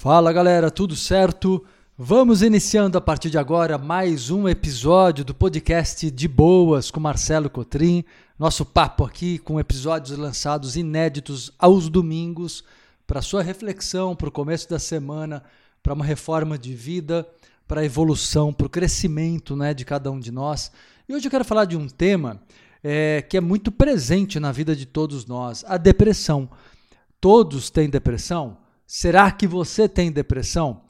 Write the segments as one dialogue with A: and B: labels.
A: Fala galera, tudo certo? Vamos iniciando a partir de agora mais um episódio do podcast De Boas com Marcelo Cotrim. Nosso papo aqui com episódios lançados inéditos aos domingos para sua reflexão, para o começo da semana, para uma reforma de vida, para a evolução, para o crescimento né, de cada um de nós. E hoje eu quero falar de um tema é, que é muito presente na vida de todos nós: a depressão. Todos têm depressão? Será que você tem depressão?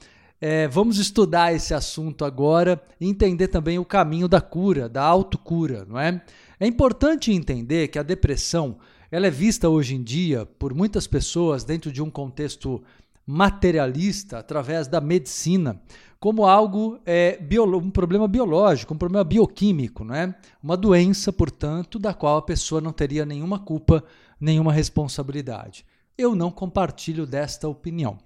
A: É, vamos estudar esse assunto agora e entender também o caminho da cura, da autocura, não é? É importante entender que a depressão ela é vista hoje em dia por muitas pessoas dentro de um contexto materialista, através da medicina, como algo, é, um problema biológico, um problema bioquímico, não é? Uma doença, portanto, da qual a pessoa não teria nenhuma culpa, nenhuma responsabilidade. Eu não compartilho desta opinião.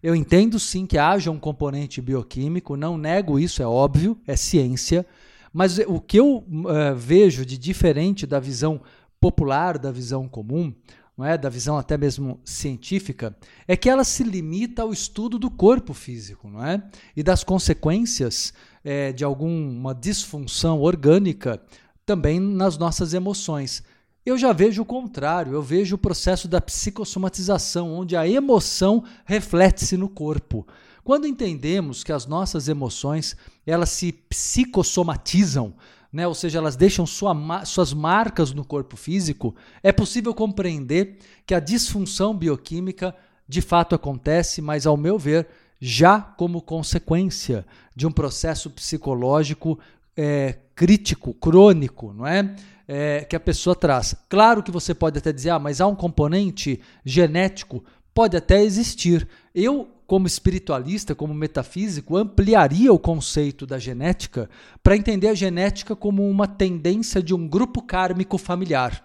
A: Eu entendo sim que haja um componente bioquímico, não nego isso, é óbvio, é ciência, mas o que eu uh, vejo de diferente da visão popular, da visão comum, não é, da visão até mesmo científica, é que ela se limita ao estudo do corpo físico, não é, e das consequências é, de alguma disfunção orgânica também nas nossas emoções. Eu já vejo o contrário, eu vejo o processo da psicossomatização, onde a emoção reflete-se no corpo. Quando entendemos que as nossas emoções elas se psicossomatizam, né, ou seja, elas deixam sua, suas marcas no corpo físico, é possível compreender que a disfunção bioquímica de fato acontece, mas ao meu ver, já como consequência de um processo psicológico é, crítico, crônico, não é? É? Que a pessoa traz. Claro que você pode até dizer, ah, mas há um componente genético, pode até existir. Eu, como espiritualista, como metafísico, ampliaria o conceito da genética para entender a genética como uma tendência de um grupo kármico familiar.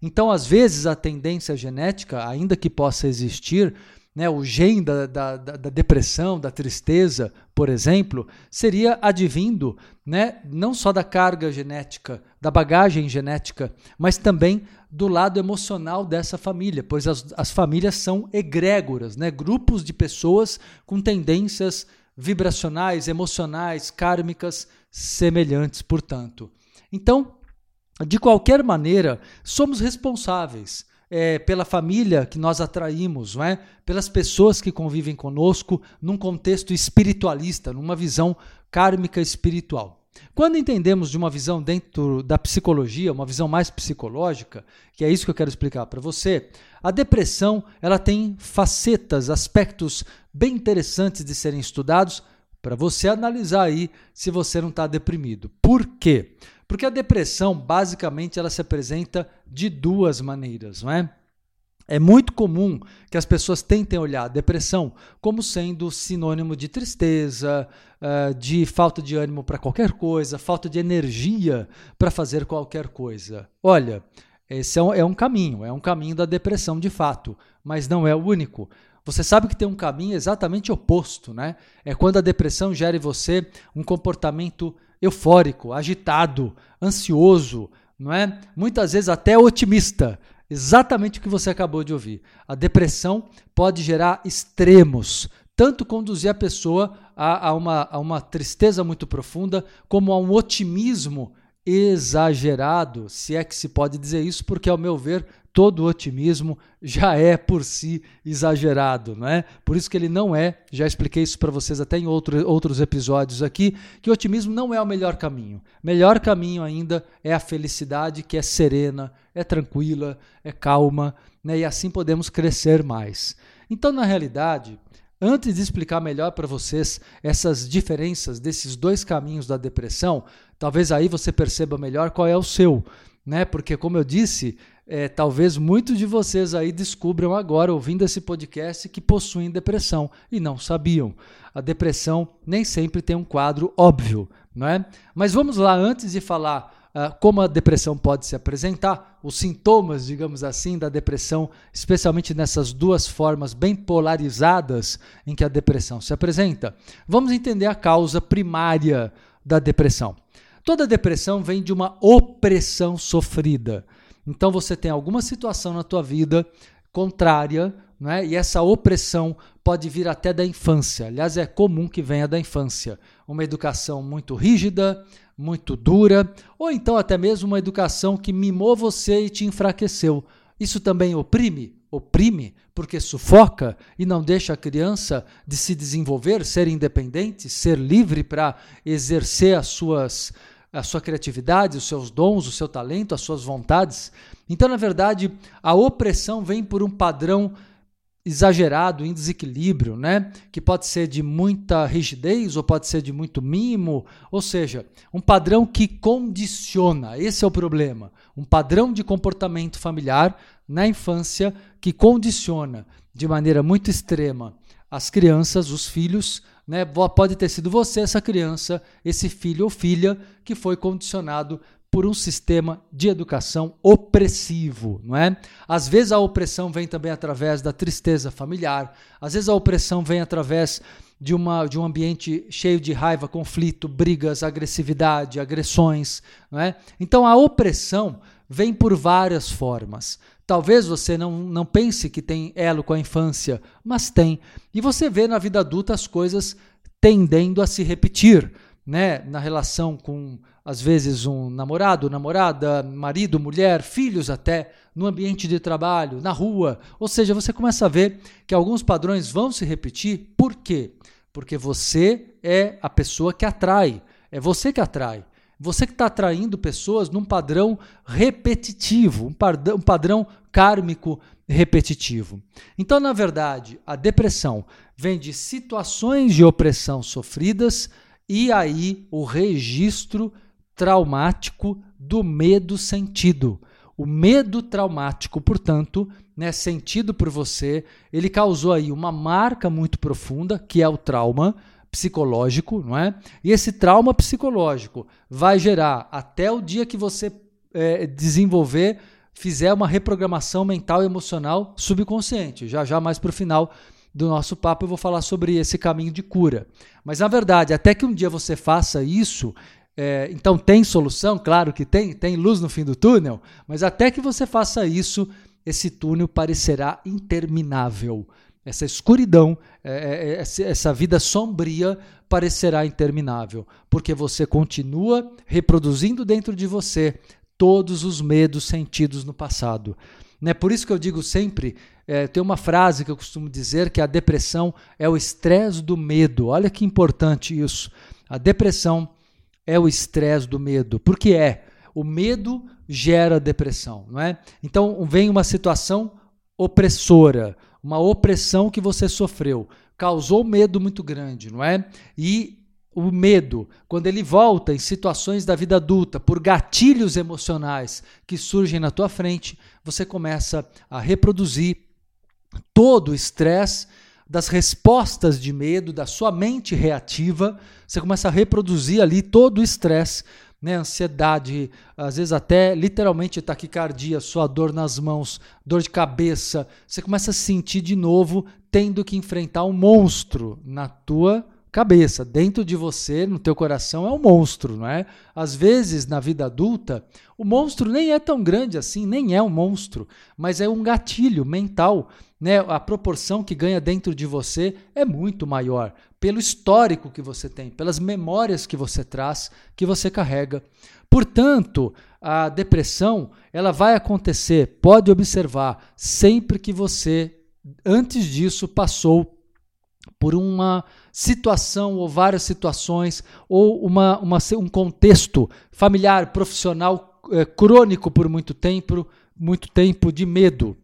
A: Então, às vezes, a tendência genética, ainda que possa existir, né, o gene da, da, da, depressão, da tristeza, por exemplo, seria advindo né, não só da carga genética, da bagagem genética, mas também do lado emocional dessa família, pois as, as famílias são egrégoras, né, grupos de pessoas com tendências vibracionais, emocionais, kármicas semelhantes, portanto. Então, de qualquer maneira, somos responsáveis é, pela família que nós atraímos, não é? pelas pessoas que convivem conosco num contexto espiritualista, numa visão kármica espiritual. Quando entendemos de uma visão dentro da psicologia, uma visão mais psicológica, que é isso que eu quero explicar para você, a depressão ela tem facetas, aspectos bem interessantes de serem estudados para você analisar aí se você não está deprimido. Por quê? Porque a depressão, basicamente, ela se apresenta de duas maneiras, não é? É muito comum que as pessoas tentem olhar a depressão como sendo sinônimo de tristeza, eh, de falta de ânimo para qualquer coisa, falta de energia para fazer qualquer coisa. Olha, esse é é um caminho, é um caminho da depressão de fato, mas não é o único. Você sabe que tem um caminho exatamente oposto, né? É quando a depressão gera em você um comportamento eufórico, agitado, ansioso, não é? Muitas vezes até otimista. Exatamente o que você acabou de ouvir. A depressão pode gerar extremos, tanto conduzir a pessoa a, a, uma, a uma tristeza muito profunda, como a um otimismo exagerado, se é que se pode dizer isso, porque, ao meu ver, todo otimismo já é por si exagerado, não é? Por isso que ele não é, já expliquei isso para vocês até em outro, outros episódios aqui, que o otimismo não é o melhor caminho. Melhor caminho ainda é a felicidade, que é serena, é tranquila, é calma, né? E assim podemos crescer mais. Então, na realidade, Antes de explicar melhor para vocês essas diferenças desses dois caminhos da depressão, talvez aí você perceba melhor qual é o seu, né? Porque como eu disse, é, talvez muitos de vocês aí descubram agora, ouvindo esse podcast, que possuem depressão e não sabiam. A depressão nem sempre tem um quadro óbvio, não é? Mas vamos lá, antes de falar uh, como a depressão pode se apresentar, os sintomas, digamos assim, da depressão, especialmente nessas duas formas bem polarizadas em que a depressão se apresenta, vamos entender a causa primária da depressão. Toda depressão vem de uma opressão sofrida. Então você tem alguma situação na tua vida contrária, né? e essa opressão pode vir até da infância. Aliás, é comum que venha da infância. Uma educação muito rígida, muito dura, ou então até mesmo uma educação que mimou você e te enfraqueceu. Isso também oprime? Oprime, porque sufoca e não deixa a criança de se desenvolver, ser independente, ser livre para exercer as suas a sua criatividade, os seus dons, o seu talento, as suas vontades. Então, na verdade, a opressão vem por um padrão exagerado, em desequilíbrio, né? Que pode ser de muita rigidez ou pode ser de muito mimo, ou seja, um padrão que condiciona. Esse é o problema. Um padrão de comportamento familiar na infância que condiciona de maneira muito extrema as crianças, os filhos, né? Pode ter sido você essa criança, esse filho ou filha que foi condicionado por um sistema de educação opressivo, não é? Às vezes a opressão vem também através da tristeza familiar, às vezes a opressão vem através de, uma, de um ambiente cheio de raiva, conflito, brigas, agressividade, agressões, não é? Então a opressão vem por várias formas. Talvez você não, não pense que tem elo com a infância, mas tem. E você vê na vida adulta as coisas tendendo a se repetir, né? Na relação com às vezes um namorado, namorada, marido, mulher, filhos até, no ambiente de trabalho, na rua. Ou seja, você começa a ver que alguns padrões vão se repetir. Por quê? Porque você é a pessoa que atrai. É você que atrai. Você que está atraindo pessoas num padrão repetitivo, um padrão, um padrão kármico repetitivo. Então, na verdade, a depressão vem de situações de opressão sofridas e aí o registro traumático do medo sentido. O medo traumático, portanto, né, sentido por você, ele causou aí uma marca muito profunda, que é o trauma psicológico, não é? E esse trauma psicológico vai gerar até o dia que você é, desenvolver, fizer uma reprogramação mental e emocional subconsciente. Já já mais para o final do nosso papo eu vou falar sobre esse caminho de cura. Mas na verdade, até que um dia você faça isso, é, então tem solução? Claro que tem, tem luz no fim do túnel, mas até que você faça isso, esse túnel parecerá interminável. Essa escuridão, é, é, é essa vida sombria parecerá interminável, porque você continua reproduzindo dentro de você todos os medos sentidos no passado. Né? Por isso que eu digo sempre, é, tem uma frase que eu costumo dizer que a depressão é o estresse do medo. Olha que importante isso. A depressão é o estresse do medo. Porque é. O medo gera depressão, não é? Então vem uma situação opressora, uma opressão que você sofreu, causou medo muito grande, não é? E o medo, quando ele volta em situações da vida adulta, por gatilhos emocionais que surgem na tua frente, você começa a reproduzir todo o estresse das respostas de medo, da sua mente reativa, você começa a reproduzir ali todo o estresse, né, ansiedade, às vezes até literalmente taquicardia, sua dor nas mãos, dor de cabeça, você começa a sentir de novo tendo que enfrentar um monstro na tua cabeça, dentro de você, no teu coração é um monstro, não é? Às vezes na vida adulta, o monstro nem é tão grande assim, nem é um monstro, mas é um gatilho mental né, a proporção que ganha dentro de você é muito maior, pelo histórico que você tem, pelas memórias que você traz, que você carrega. Portanto, a depressão, ela vai acontecer, pode observar, sempre que você antes disso passou por uma situação ou várias situações ou uma, uma um contexto familiar, profissional é, crônico por muito tempo, muito tempo de medo,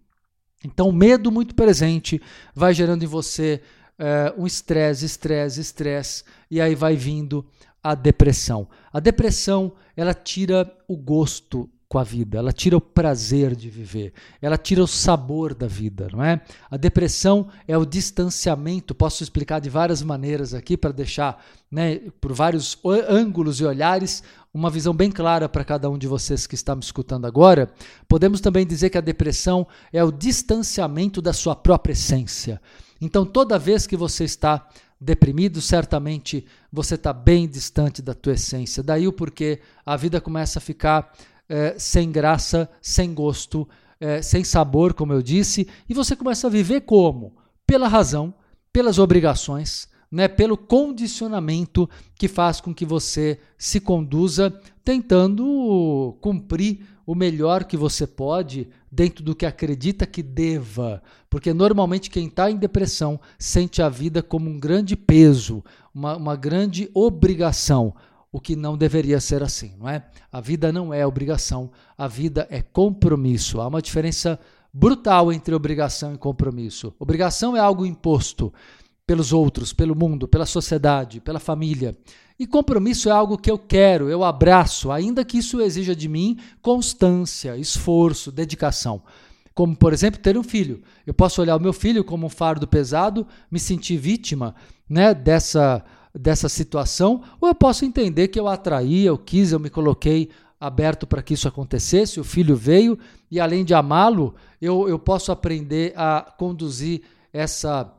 A: então, medo muito presente vai gerando em você uh, um estresse, estresse, estresse, e aí vai vindo a depressão. A depressão, ela tira o gosto com a vida, ela tira o prazer de viver, ela tira o sabor da vida, não é? A depressão é o distanciamento, posso explicar de várias maneiras aqui para deixar, né, por vários ângulos e olhares, uma visão bem clara para cada um de vocês que está me escutando agora. Podemos também dizer que a depressão é o distanciamento da sua própria essência. Então, toda vez que você está deprimido, certamente você está bem distante da tua essência. Daí o porquê a vida começa a ficar é, sem graça, sem gosto, é, sem sabor, como eu disse, e você começa a viver como? Pela razão, pelas obrigações, né, pelo condicionamento que faz com que você se conduza tentando cumprir o melhor que você pode dentro do que acredita que deva. Porque normalmente quem está em depressão sente a vida como um grande peso, uma, uma grande obrigação, o que não deveria ser assim, não é? A vida não é obrigação, a vida é compromisso. Há uma diferença brutal entre obrigação e compromisso. Obrigação é algo imposto pelos outros, pelo mundo, pela sociedade, pela família. E compromisso é algo que eu quero, eu abraço, ainda que isso exija de mim constância, esforço, dedicação. Como, por exemplo, ter um filho. Eu posso olhar o meu filho como um fardo pesado, me sentir vítima né, dessa, dessa situação, ou eu posso entender que eu atraí, eu quis, eu me coloquei aberto para que isso acontecesse, o filho veio, e além de amá-lo, eu, eu posso aprender a conduzir essa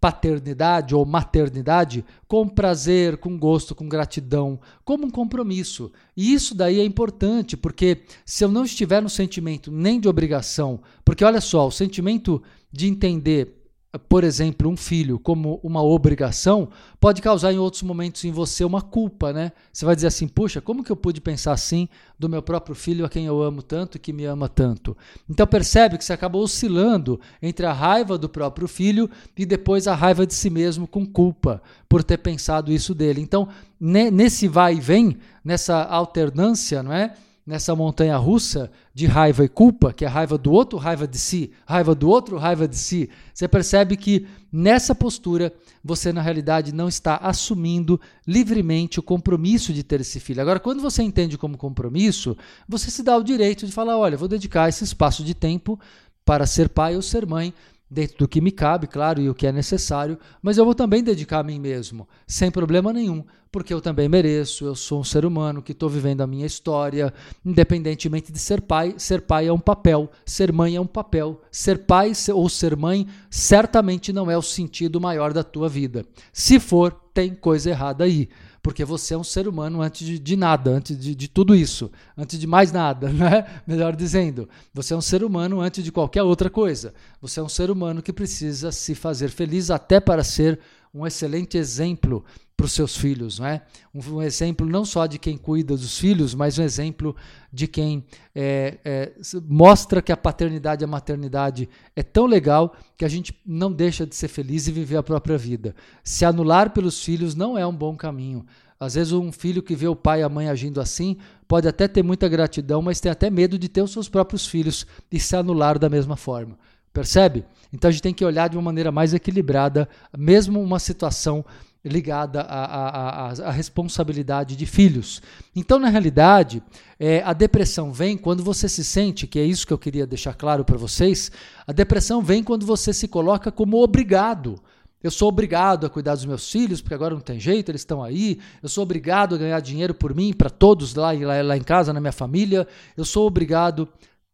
A: paternidade ou maternidade com prazer, com gosto, com gratidão, como um compromisso. E isso daí é importante, porque se eu não estiver no sentimento nem de obrigação, porque olha só, o sentimento de entender por exemplo, um filho como uma obrigação, pode causar em outros momentos em você uma culpa, né? Você vai dizer assim: puxa, como que eu pude pensar assim do meu próprio filho a quem eu amo tanto e que me ama tanto? Então percebe que você acabou oscilando entre a raiva do próprio filho e depois a raiva de si mesmo com culpa por ter pensado isso dele. Então, nesse vai e vem, nessa alternância, não é? Nessa montanha russa de raiva e culpa, que é raiva do outro, raiva de si, raiva do outro, raiva de si, você percebe que nessa postura você na realidade não está assumindo livremente o compromisso de ter esse filho. Agora, quando você entende como compromisso, você se dá o direito de falar: olha, vou dedicar esse espaço de tempo para ser pai ou ser mãe dentro do que me cabe, claro, e o que é necessário, mas eu vou também dedicar a mim mesmo, sem problema nenhum, porque eu também mereço, eu sou um ser humano que estou vivendo a minha história, independentemente de ser pai, ser pai é um papel, ser mãe é um papel, ser pai ou ser mãe certamente não é o sentido maior da tua vida. Se for, tem coisa errada aí porque você é um ser humano antes de, de nada, antes de, de, tudo isso, antes de mais nada, né? melhor dizendo. Você é um ser humano antes de qualquer outra coisa. Você é um ser humano que precisa se fazer feliz até para ser um excelente exemplo para os seus filhos, não é? Um, um, exemplo não só de quem cuida dos filhos, mas um exemplo de quem é, é, mostra que a paternidade e a maternidade é tão legal que a gente não deixa de ser feliz e viver a própria vida. Se anular pelos filhos não é um bom caminho. Às vezes um filho que vê o pai e a mãe agindo assim pode até ter muita gratidão, mas tem até medo de ter os seus próprios filhos e se anular da mesma forma. Percebe? Então a gente tem que olhar de uma maneira mais equilibrada, mesmo uma situação ligada à, responsabilidade de filhos. Então, na realidade, é, a depressão vem quando você se sente, que é isso que eu queria deixar claro para vocês, a depressão vem quando você se coloca como obrigado. Eu sou obrigado a cuidar dos meus filhos, porque agora não tem jeito, eles estão aí. Eu sou obrigado a ganhar dinheiro por mim, para todos lá, lá, lá em casa, na minha família. Eu sou obrigado.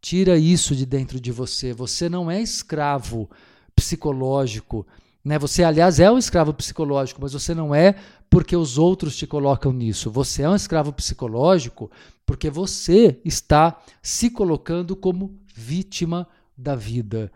A: Tira isso de dentro de você. Você não é escravo psicológico né? Você, aliás, é um escravo psicológico, mas você não é porque os outros te colocam nisso. Você é um escravo psicológico porque você está se colocando como vítima da vida.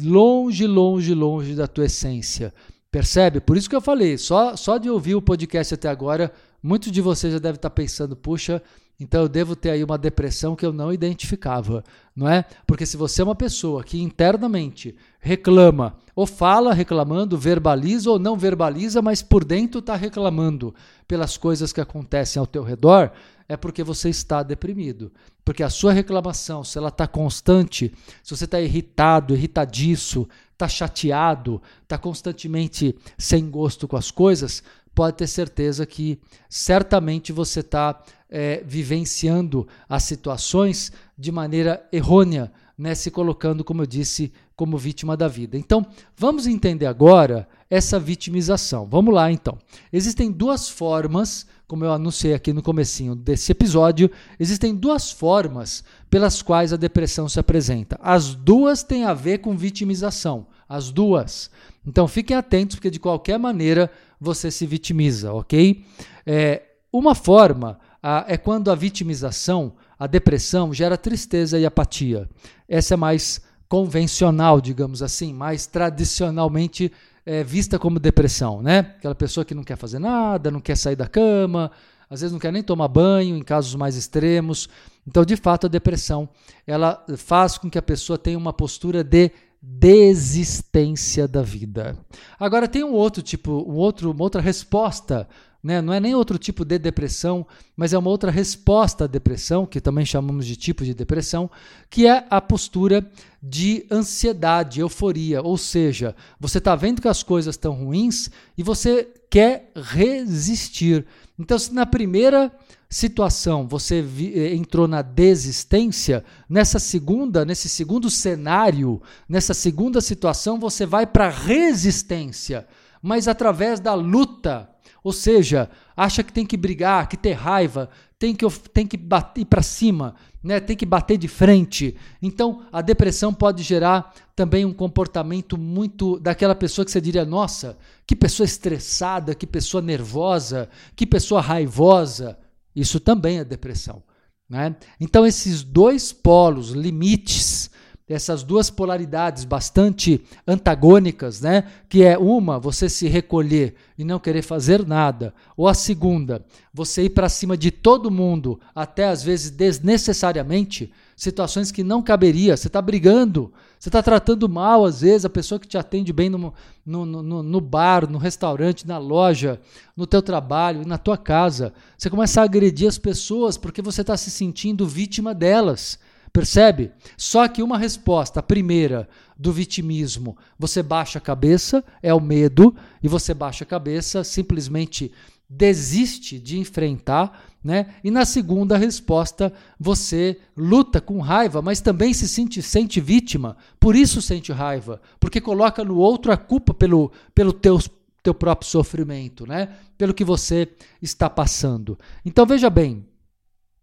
A: Longe, longe, longe da tua essência. Percebe? Por isso que eu falei, só, só de ouvir o podcast até agora, muitos de vocês já devem estar pensando, puxa, então eu devo ter aí uma depressão que eu não identificava, não é? Porque se você é uma pessoa que internamente reclama, ou fala reclamando, verbaliza ou não verbaliza, mas por dentro está reclamando pelas coisas que acontecem ao teu redor, é porque você está deprimido. Porque a sua reclamação, se ela está constante, se você está irritado, irritadiço, está chateado, está constantemente sem gosto com as coisas, pode ter certeza que certamente você está é, vivenciando as situações de maneira errônea, né, se colocando, como eu disse, como vítima da vida. Então, vamos entender agora essa vitimização. Vamos lá, então. Existem duas formas, como eu anunciei aqui no comecinho desse episódio, existem duas formas pelas quais a depressão se apresenta. As duas têm a ver com vitimização, as duas. Então, fiquem atentos, porque de qualquer maneira você se vitimiza, ok? É, uma forma ah, é quando a vitimização a depressão gera tristeza e apatia. Essa é mais convencional, digamos assim, mais tradicionalmente é, vista como depressão, né? Aquela pessoa que não quer fazer nada, não quer sair da cama, às vezes não quer nem tomar banho, em casos mais extremos. Então, de fato, a depressão ela faz com que a pessoa tenha uma postura de desistência da vida. Agora tem um outro tipo, um outro, uma outra resposta né? Não é nem outro tipo de depressão, mas é uma outra resposta à depressão, que também chamamos de tipo de depressão, que é a postura de ansiedade, euforia. Ou seja, você está vendo que as coisas estão ruins e você quer resistir. Então, se na primeira situação você eh, entrou na desistência, nessa segunda, nesse segundo cenário, nessa segunda situação, você vai para resistência, mas através da luta ou seja, acha que tem que brigar, que ter raiva, tem que, tem que bater para cima, né? tem que bater de frente. Então, a depressão pode gerar também um comportamento muito daquela pessoa que você diria: nossa, que pessoa estressada, que pessoa nervosa, que pessoa raivosa. Isso também é depressão. Né? Então, esses dois polos, limites, essas duas polaridades bastante antagônicas, né? Que é uma, você se recolher e não querer fazer nada, ou a segunda, você ir para cima de todo mundo, até às vezes desnecessariamente, situações que não caberia. Você está brigando, você está tratando mal às vezes a pessoa que te atende bem no, no, no, no bar, no restaurante, na loja, no teu trabalho, na tua casa. Você começa a agredir as pessoas porque você está se sentindo vítima delas. Percebe? Só que uma resposta, a primeira, do vitimismo, você baixa a cabeça, é o medo, e você baixa a cabeça, simplesmente desiste de enfrentar, né? E na segunda resposta, você luta com raiva, mas também se sente, sente vítima, por isso sente raiva, porque coloca no outro a culpa pelo, pelo teu, teu próprio sofrimento, né? Pelo que você está passando. Então veja bem,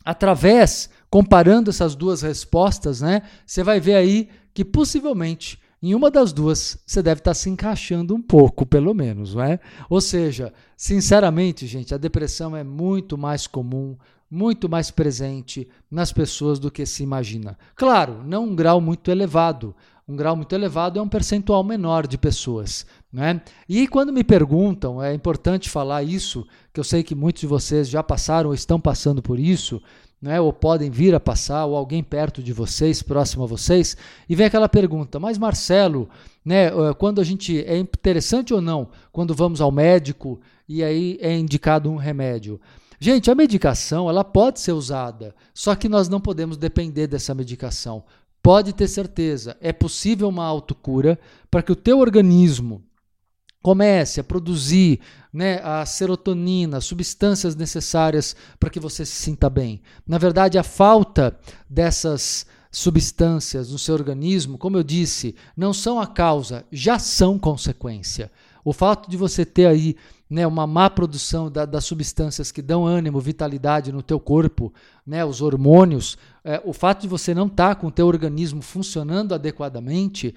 A: através, comparando essas duas respostas, né, você vai ver aí que possivelmente em uma das duas você deve estar se encaixando um pouco, pelo menos, não é? Ou seja, sinceramente, gente, a depressão é muito mais comum, muito mais presente nas pessoas do que se imagina. Claro, não um grau muito elevado. Um grau muito elevado é um percentual menor de pessoas. Né? E quando me perguntam, é importante falar isso, que eu sei que muitos de vocês já passaram ou estão passando por isso, né, ou podem vir a passar, ou alguém perto de vocês, próximo a vocês, e vem aquela pergunta: mas Marcelo, né, eh, quando a gente é interessante ou não quando vamos ao médico e aí é indicado um remédio? Gente, a medicação ela pode ser usada, só que nós não podemos depender dessa medicação. Pode ter certeza, é possível uma autocura para que o teu organismo Comece a produzir né, a serotonina, substâncias necessárias para que você se sinta bem. Na verdade, a falta dessas substâncias no seu organismo, como eu disse, não são a causa, já são consequência. O fato de você ter aí né, uma má produção da, das substâncias que dão ânimo, vitalidade no teu corpo, né, os hormônios, é, o fato de você não estar tá com o teu organismo funcionando adequadamente,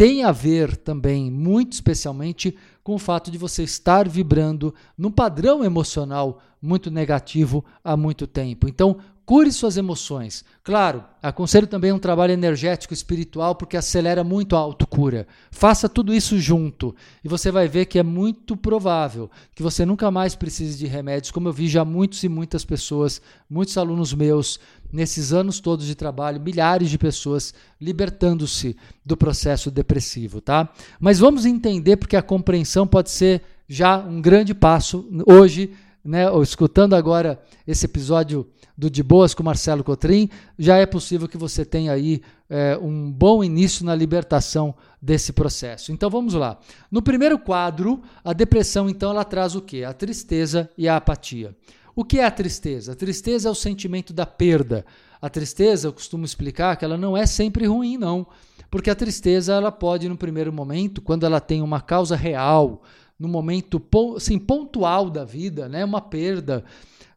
A: tem a ver também, muito especialmente, com o fato de você estar vibrando num padrão emocional muito negativo há muito tempo. Então, cure suas emoções. Claro, aconselho também um trabalho energético espiritual porque acelera muito a autocura. Faça tudo isso junto e você vai ver que é muito provável que você nunca mais precise de remédios, como eu vi já muitos e muitas pessoas, muitos alunos meus nesses anos todos de trabalho, milhares de pessoas libertando-se do processo depressivo, tá? Mas vamos entender porque a compreensão pode ser já um grande passo hoje, né, ou escutando agora esse episódio do De Boas com Marcelo Cotrim, já é possível que você tenha aí é, um bom início na libertação desse processo. Então vamos lá. No primeiro quadro, a depressão então ela traz o que? A tristeza e a apatia. O que é a tristeza? A tristeza é o sentimento da perda. A tristeza, eu costumo explicar que ela não é sempre ruim, não. Porque a tristeza, ela pode, no primeiro momento, quando ela tem uma causa real, no momento assim, pontual da vida, né, uma perda,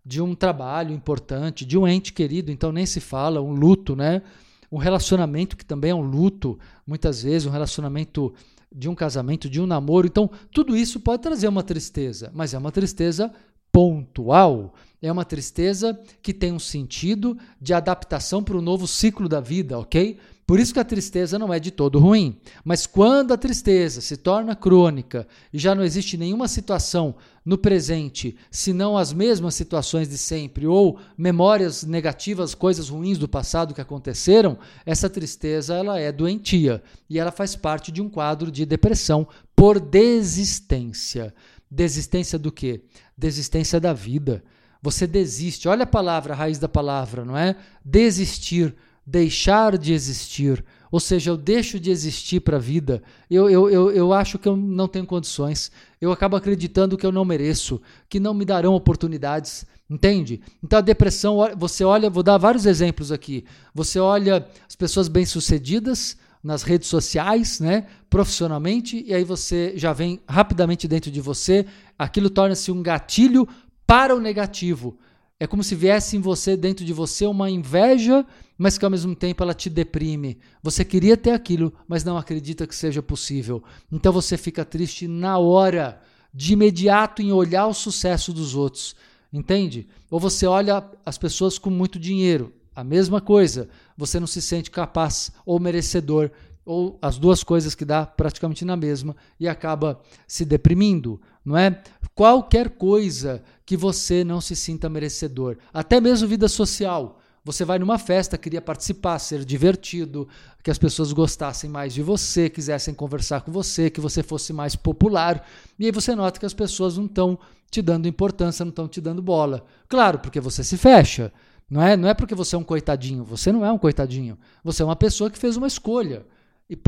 A: de um trabalho importante, de um ente querido, então nem se fala, um luto, né? Um relacionamento que também é um luto, muitas vezes, um relacionamento de um casamento, de um namoro. Então, tudo isso pode trazer uma tristeza, mas é uma tristeza pontual, é uma tristeza que tem um sentido de adaptação para o novo ciclo da vida, ok? Por isso que a tristeza não é de todo ruim. Mas quando a tristeza se torna crônica e já não existe nenhuma situação no presente, senão as mesmas situações de sempre, ou memórias negativas, coisas ruins do passado que aconteceram, essa tristeza ela é doentia e ela faz parte de um quadro de depressão por desistência. Desistência do quê? Desistência da vida. Você desiste. Olha a palavra, a raiz da palavra, não é? Desistir deixar de existir, ou seja, eu deixo de existir para a vida, eu, eu, eu, eu acho que eu não tenho condições, eu acabo acreditando que eu não mereço, que não me darão oportunidades, entende? Então a depressão, você olha, vou dar vários exemplos aqui, você olha as pessoas bem-sucedidas nas redes sociais, né, profissionalmente, e aí você já vem rapidamente dentro de você, aquilo torna-se um gatilho para o negativo. É como se viesse em você, dentro de você, uma inveja, mas que ao mesmo tempo ela te deprime. Você queria ter aquilo, mas não acredita que seja possível. Então você fica triste na hora, de imediato, em olhar o sucesso dos outros. Entende? Ou você olha as pessoas com muito dinheiro, a mesma coisa. Você não se sente capaz ou merecedor ou as duas coisas que dá praticamente na mesma e acaba se deprimindo, não é? Qualquer coisa que você não se sinta merecedor, até mesmo vida social. Você vai numa festa, queria participar, ser divertido, que as pessoas gostassem mais de você, quisessem conversar com você, que você fosse mais popular. E aí você nota que as pessoas não estão te dando importância, não estão te dando bola. Claro, porque você se fecha. Não é, não é porque você é um coitadinho. Você não é um coitadinho. Você é uma pessoa que fez uma escolha.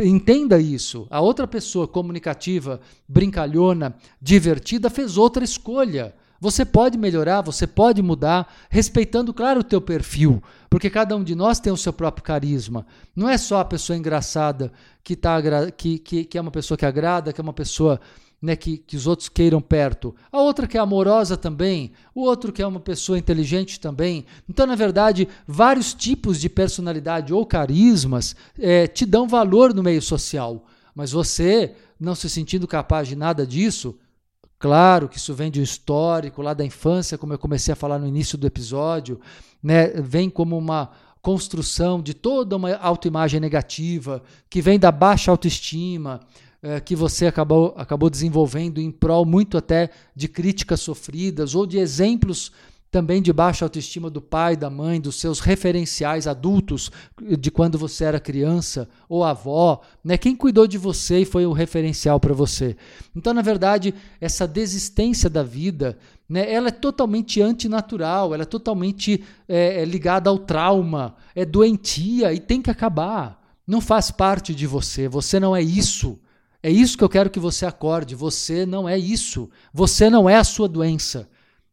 A: Entenda isso. A outra pessoa comunicativa, brincalhona, divertida, fez outra escolha. Você pode melhorar, você pode mudar, respeitando, claro, o teu perfil, porque cada um de nós tem o seu próprio carisma. Não é só a pessoa engraçada que, tá, que, que, que é uma pessoa que agrada, que é uma pessoa né, que, que os outros queiram perto. A outra que é amorosa também, o outro que é uma pessoa inteligente também. Então, na verdade, vários tipos de personalidade ou carismas é, te dão valor no meio social. Mas você, não se sentindo capaz de nada disso, claro que isso vem de um histórico lá da infância, como eu comecei a falar no início do episódio, né, vem como uma construção de toda uma autoimagem negativa, que vem da baixa autoestima, é, que você acabou, acabou desenvolvendo em prol muito até de críticas sofridas ou de exemplos também de baixa autoestima do pai, da mãe, dos seus referenciais adultos de quando você era criança ou avó, né? Quem cuidou de você e foi o referencial para você. Então, na verdade, essa desistência da vida, né? Ela é totalmente antinatural, ela é totalmente é, é ligada ao trauma, é doentia e tem que acabar. Não faz parte de você. Você não é isso. É isso que eu quero que você acorde. Você não é isso. Você não é a sua doença.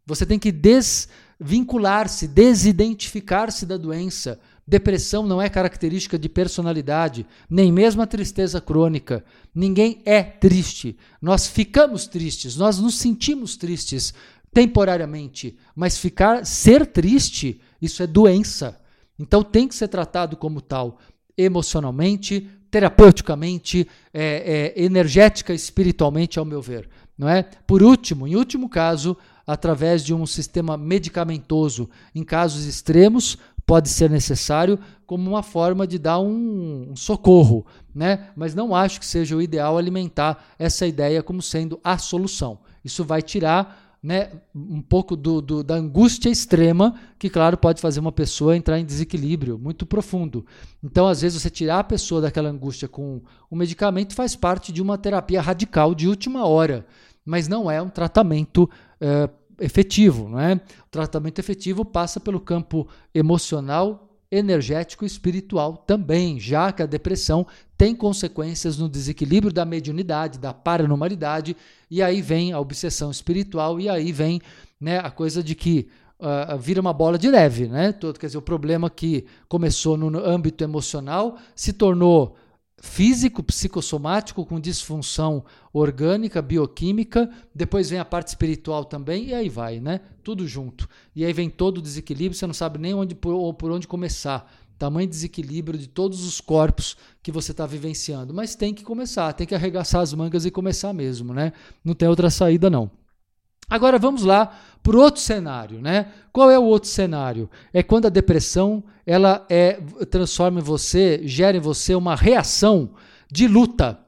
A: Você tem que desvincular-se, desidentificar-se da doença. Depressão não é característica de personalidade, nem mesmo a tristeza crônica. Ninguém é triste. Nós ficamos tristes, nós nos sentimos tristes temporariamente, mas ficar ser triste, isso é doença. Então tem que ser tratado como tal, emocionalmente, terapeuticamente, é, é, energética, espiritualmente, ao meu ver. Não é? Por último, em último caso, através de um sistema medicamentoso, em casos extremos, pode ser necessário como uma forma de dar um, um socorro, né? Mas não acho que seja o ideal alimentar essa ideia como sendo a solução. Isso vai tirar né, um pouco do, do, da angústia extrema, que, claro, pode fazer uma pessoa entrar em desequilíbrio muito profundo. Então, às vezes, você tirar a pessoa daquela angústia com o medicamento faz parte de uma terapia radical de última hora, mas não é um tratamento é, efetivo. Não é? O tratamento efetivo passa pelo campo emocional, energético e espiritual também, já que a depressão tem consequências no desequilíbrio da mediunidade, da paranormalidade, e aí vem a obsessão espiritual, e aí vem né, a coisa de que uh, vira uma bola de neve, né? Todo, quer dizer, o problema que começou no âmbito emocional se tornou físico, psicossomático, com disfunção orgânica, bioquímica, depois vem a parte espiritual também, e aí vai, né? Tudo junto. E aí vem todo o desequilíbrio, você não sabe nem onde por, por onde começar. Tamanho desequilíbrio de todos os corpos que você está vivenciando. Mas tem que começar, tem que arregaçar as mangas e começar mesmo, né? Não tem outra saída, não. Agora vamos lá para outro cenário, né? Qual é o outro cenário? É quando a depressão ela é transforma em você, gera em você uma reação de luta,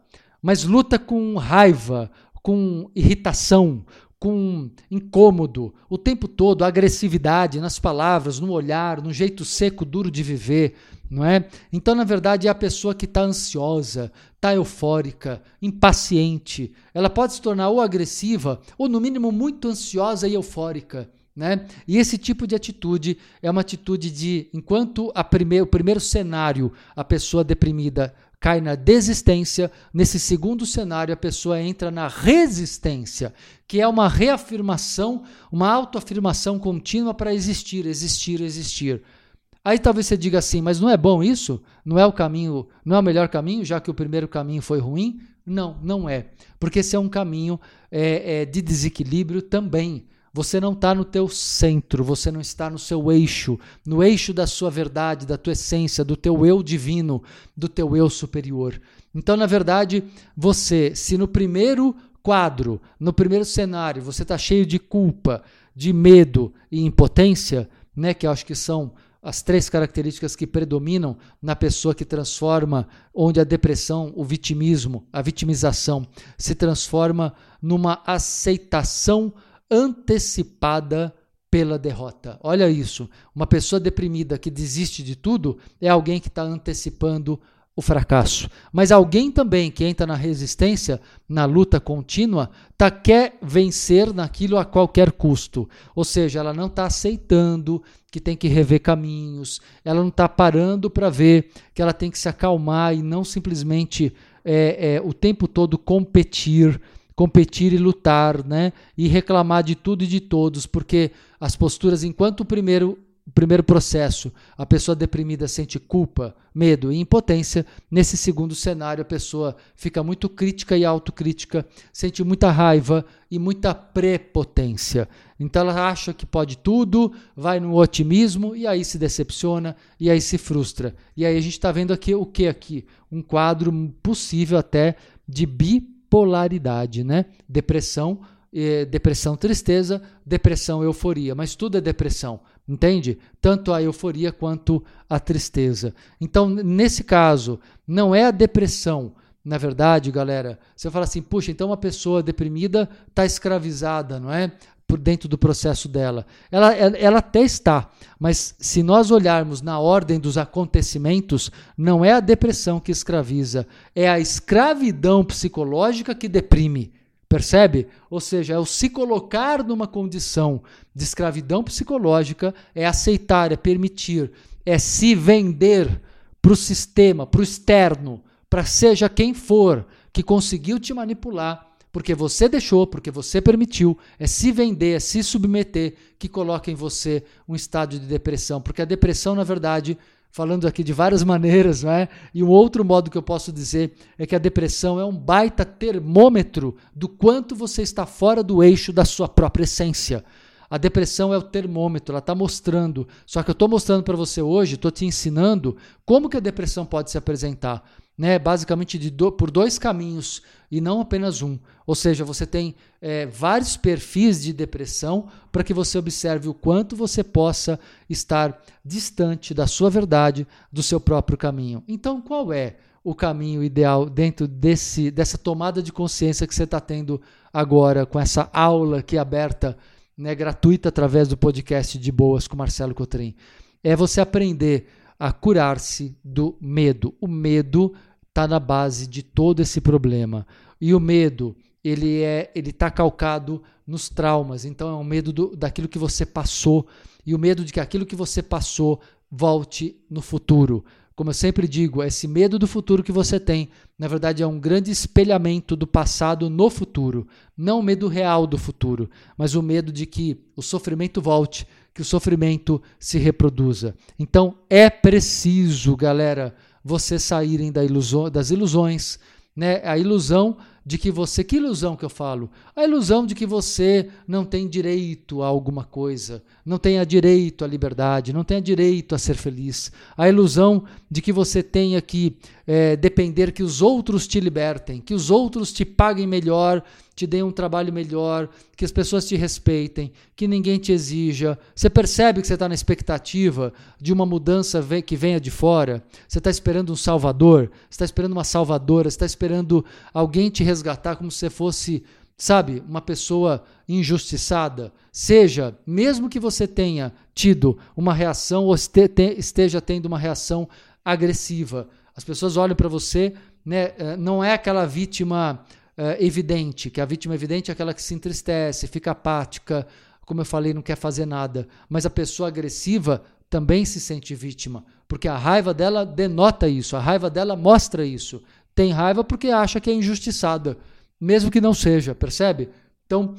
A: mas luta com raiva, com irritação, com incômodo, o tempo todo, agressividade nas palavras, no olhar, no jeito seco, duro de viver, não é? Então, na verdade, é a pessoa que está ansiosa, está eufórica, impaciente. Ela pode se tornar ou agressiva, ou no mínimo muito ansiosa e eufórica. Né? E esse tipo de atitude é uma atitude de, enquanto prime o primeiro cenário, a pessoa deprimida cai na desistência, nesse segundo cenário a pessoa entra na resistência, que é uma reafirmação, uma autoafirmação contínua para existir, existir, existir. Aí talvez você diga assim, mas não é bom isso? Não é o caminho, não é o melhor caminho, já que o primeiro caminho foi ruim? Não, não é. Porque esse é um caminho é, é, de desequilíbrio também. Você não está no teu centro, você não está no seu eixo, no eixo da sua verdade, da tua essência, do teu eu divino, do teu eu superior. Então, na verdade, você, se no primeiro quadro, no primeiro cenário, você está cheio de culpa, de medo e impotência, né, que eu acho que são as três características que predominam na pessoa que transforma, onde a depressão, o vitimismo, a vitimização se transforma numa aceitação antecipada pela derrota. Olha isso. Uma pessoa deprimida que desiste de tudo é alguém que está antecipando o fracasso. Mas alguém também que entra na resistência, na luta contínua, tá, quer vencer naquilo a qualquer custo. Ou seja, ela não está aceitando que tem que rever caminhos, ela não está parando para ver que ela tem que se acalmar e não simplesmente é, é, o tempo todo competir competir e lutar, né? E reclamar de tudo e de todos, porque as posturas, enquanto o primeiro o primeiro processo, a pessoa deprimida sente culpa, medo e impotência. Nesse segundo cenário, a pessoa fica muito crítica e autocrítica, sente muita raiva e muita prepotência. Então ela acha que pode tudo, vai no otimismo e aí se decepciona e aí se frustra. E aí a gente está vendo aqui o que aqui? Um quadro possível até de bipolaridade, né? Depressão, eh, depressão, tristeza, depressão, euforia, mas tudo é depressão entende? Tanto a euforia quanto a tristeza. Então, nesse caso, não é a depressão. Na verdade, galera, você fala assim, puxa, então uma pessoa deprimida está escravizada, não é? Por dentro do processo dela. Ela, ela até está, mas se nós olharmos na ordem dos acontecimentos, não é a depressão que escraviza, é a escravidão psicológica que deprime. Percebe? Ou seja, é o se colocar numa condição de escravidão psicológica, é aceitar, é permitir, é se vender para o sistema, para o externo, para seja quem for que conseguiu te manipular, porque você deixou, porque você permitiu, é se vender, é se submeter, que coloca em você um estado de depressão. Porque a depressão, na verdade, falando aqui de várias maneiras, não é? E um outro modo que eu posso dizer é que a depressão é um baita termômetro do quanto você está fora do eixo da sua própria essência. A depressão é o termômetro, ela está mostrando. Só que eu estou mostrando para você hoje, estou te ensinando como que a depressão pode se apresentar né, basicamente do, por dois caminhos e não apenas um. Ou seja, você tem é, vários perfis de depressão para que você observe o quanto você possa estar distante da sua verdade, do seu próprio caminho. Então, qual é o caminho ideal dentro desse, dessa tomada de consciência que você está tendo agora com essa aula aqui aberta, né, gratuita através do podcast de Boas com Marcelo Cotrim? É você aprender a curar-se do medo. O medo está na base de todo esse problema. E o medo, ele é, ele está calcado nos traumas. Então é um medo do, daquilo que você passou e o medo de que aquilo que você passou volte no futuro. Como eu sempre digo, esse medo do futuro que você tem, na verdade, é um grande espelhamento do passado no futuro. Não o medo real do futuro, mas o medo de que o sofrimento volte, que o sofrimento se reproduza. Então é preciso, galera, vocês saírem da ilusão, das ilusões. Né? A ilusão de que você. Que ilusão que eu falo? A ilusão de que você não tem direito a alguma coisa, não tenha direito à liberdade, não tenha direito a ser feliz. A ilusão de que você tenha que é, depender que os outros te libertem, que os outros te paguem melhor, te deem um trabalho melhor, que as pessoas te respeitem, que ninguém te exija. Você percebe que você está na expectativa de uma mudança que venha de fora? Você está esperando um salvador? Você está esperando uma salvadora? Você está esperando alguém te resgatar como se você fosse, sabe, uma pessoa injustiçada? Seja, mesmo que você tenha tido uma reação ou esteja tendo uma reação agressiva, as pessoas olham para você, né, eh, não é aquela vítima uh, evidente, que a vítima evidente é aquela que se entristece, fica apática, como eu falei, não quer fazer nada. Mas a pessoa agressiva também se sente vítima, porque a raiva dela denota isso, a raiva dela mostra isso. Tem raiva porque acha que é injustiçada, mesmo que não seja, percebe? Então,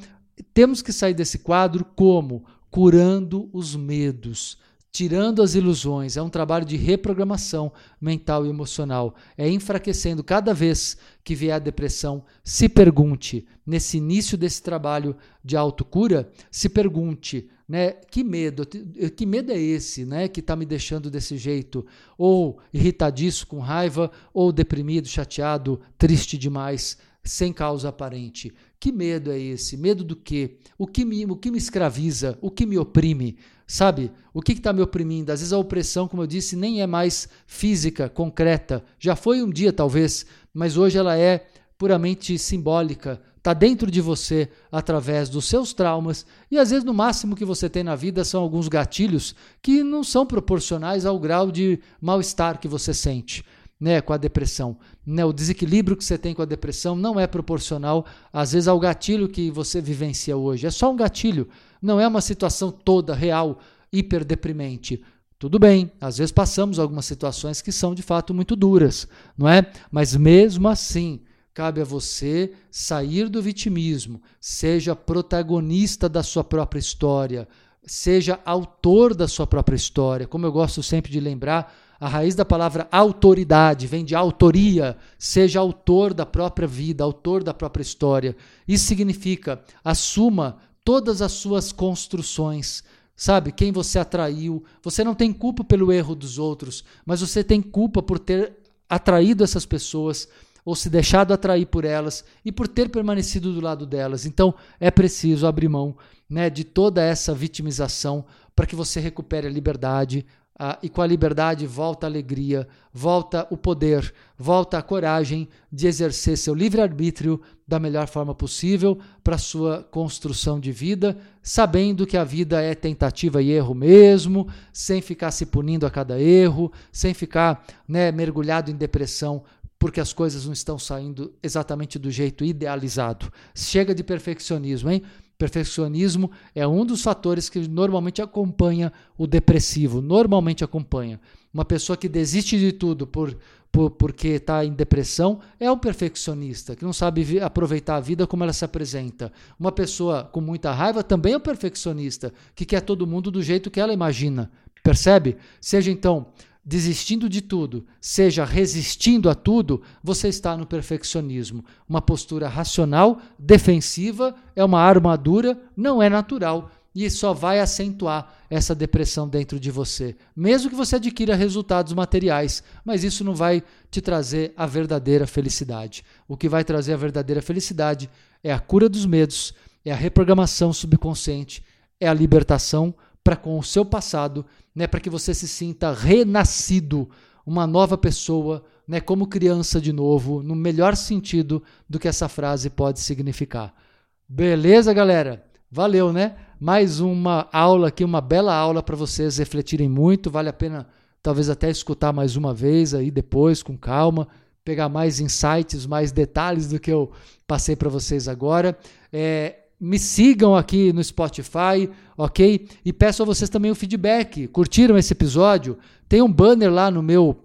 A: temos que sair desse quadro como? Curando os medos tirando as ilusões, é um trabalho de reprogramação mental e emocional. É enfraquecendo cada vez que vier a depressão. Se pergunte, nesse início desse trabalho de autocura, se pergunte, né, que medo, que medo é esse, né, que está me deixando desse jeito, ou irritadiço, com raiva, ou deprimido, chateado, triste demais, sem causa aparente. Que medo é esse? Medo do quê? O que me, o que me escraviza? O que me oprime? Sabe? O que está me oprimindo? Às vezes a opressão, como eu disse, nem é mais física, concreta. Já foi um dia, talvez, mas hoje ela é puramente simbólica. Está dentro de você através dos seus traumas. E às vezes, no máximo que você tem na vida são alguns gatilhos que não são proporcionais ao grau de mal-estar que você sente. Né, com a depressão. Né, o desequilíbrio que você tem com a depressão não é proporcional, às vezes, ao gatilho que você vivencia hoje. É só um gatilho. Não é uma situação toda real, hiper deprimente. Tudo bem, às vezes passamos algumas situações que são de fato muito duras, não é? Mas mesmo assim, cabe a você sair do vitimismo, seja protagonista da sua própria história, seja autor da sua própria história. Como eu gosto sempre de lembrar, a raiz da palavra autoridade vem de autoria, seja autor da própria vida, autor da própria história. Isso significa assuma todas as suas construções, sabe? Quem você atraiu. Você não tem culpa pelo erro dos outros, mas você tem culpa por ter atraído essas pessoas ou se deixado atrair por elas e por ter permanecido do lado delas. Então é preciso abrir mão né, de toda essa vitimização para que você recupere a liberdade, ah, e com a liberdade volta a alegria, volta o poder, volta a coragem de exercer seu livre-arbítrio da melhor forma possível para sua construção de vida, sabendo que a vida é tentativa e erro mesmo, sem ficar se punindo a cada erro, sem ficar né, mergulhado em depressão porque as coisas não estão saindo exatamente do jeito idealizado. Chega de perfeccionismo, hein? Perfeccionismo é um dos fatores que normalmente acompanha o depressivo, normalmente acompanha. Uma pessoa que desiste de tudo por, por porque está em depressão é um perfeccionista, que não sabe aproveitar a vida como ela se apresenta. Uma pessoa com muita raiva também é um perfeccionista, que quer todo mundo do jeito que ela imagina. Percebe? Seja então desistindo de tudo, seja resistindo a tudo, você está no perfeccionismo. Uma postura racional, defensiva, é uma armadura, não é natural e só vai acentuar essa depressão dentro de você, mesmo que você adquira resultados materiais, mas isso não vai te trazer a verdadeira felicidade. O que vai trazer a verdadeira felicidade é a cura dos medos, é a reprogramação subconsciente, é a libertação para com o seu passado né, para que você se sinta renascido, uma nova pessoa, né, como criança de novo, no melhor sentido do que essa frase pode significar. Beleza, galera? Valeu, né? Mais uma aula aqui, uma bela aula para vocês refletirem muito. Vale a pena, talvez até escutar mais uma vez aí depois, com calma, pegar mais insights, mais detalhes do que eu passei para vocês agora. É, me sigam aqui no Spotify, ok? E peço a vocês também o feedback. Curtiram esse episódio? Tem um banner lá no meu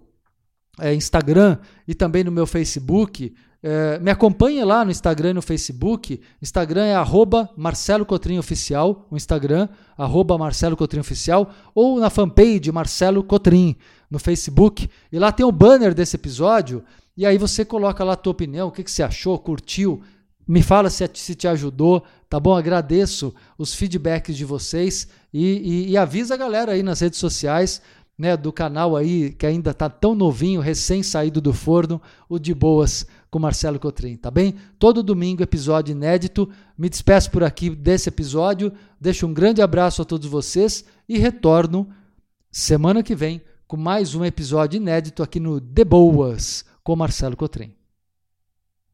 A: é, Instagram e também no meu Facebook. É, me acompanhe lá no Instagram e no Facebook. Instagram é arroba Marcelo Cotrim Oficial, o Instagram, arroba Marcelo Cotrim Oficial, ou na fanpage Marcelo Cotrim. no Facebook e lá tem o banner desse episódio e aí você coloca lá a tua opinião, o que, que você achou, curtiu, me fala se, se te ajudou, tá bom? Agradeço os feedbacks de vocês e, e, e avisa a galera aí nas redes sociais né, do canal aí que ainda está tão novinho, recém saído do forno, o De Boas com Marcelo Cotrim, tá bem? Todo domingo episódio inédito. Me despeço por aqui desse episódio, deixo um grande abraço a todos vocês e retorno semana que vem com mais um episódio inédito aqui no De Boas com Marcelo Cotrim.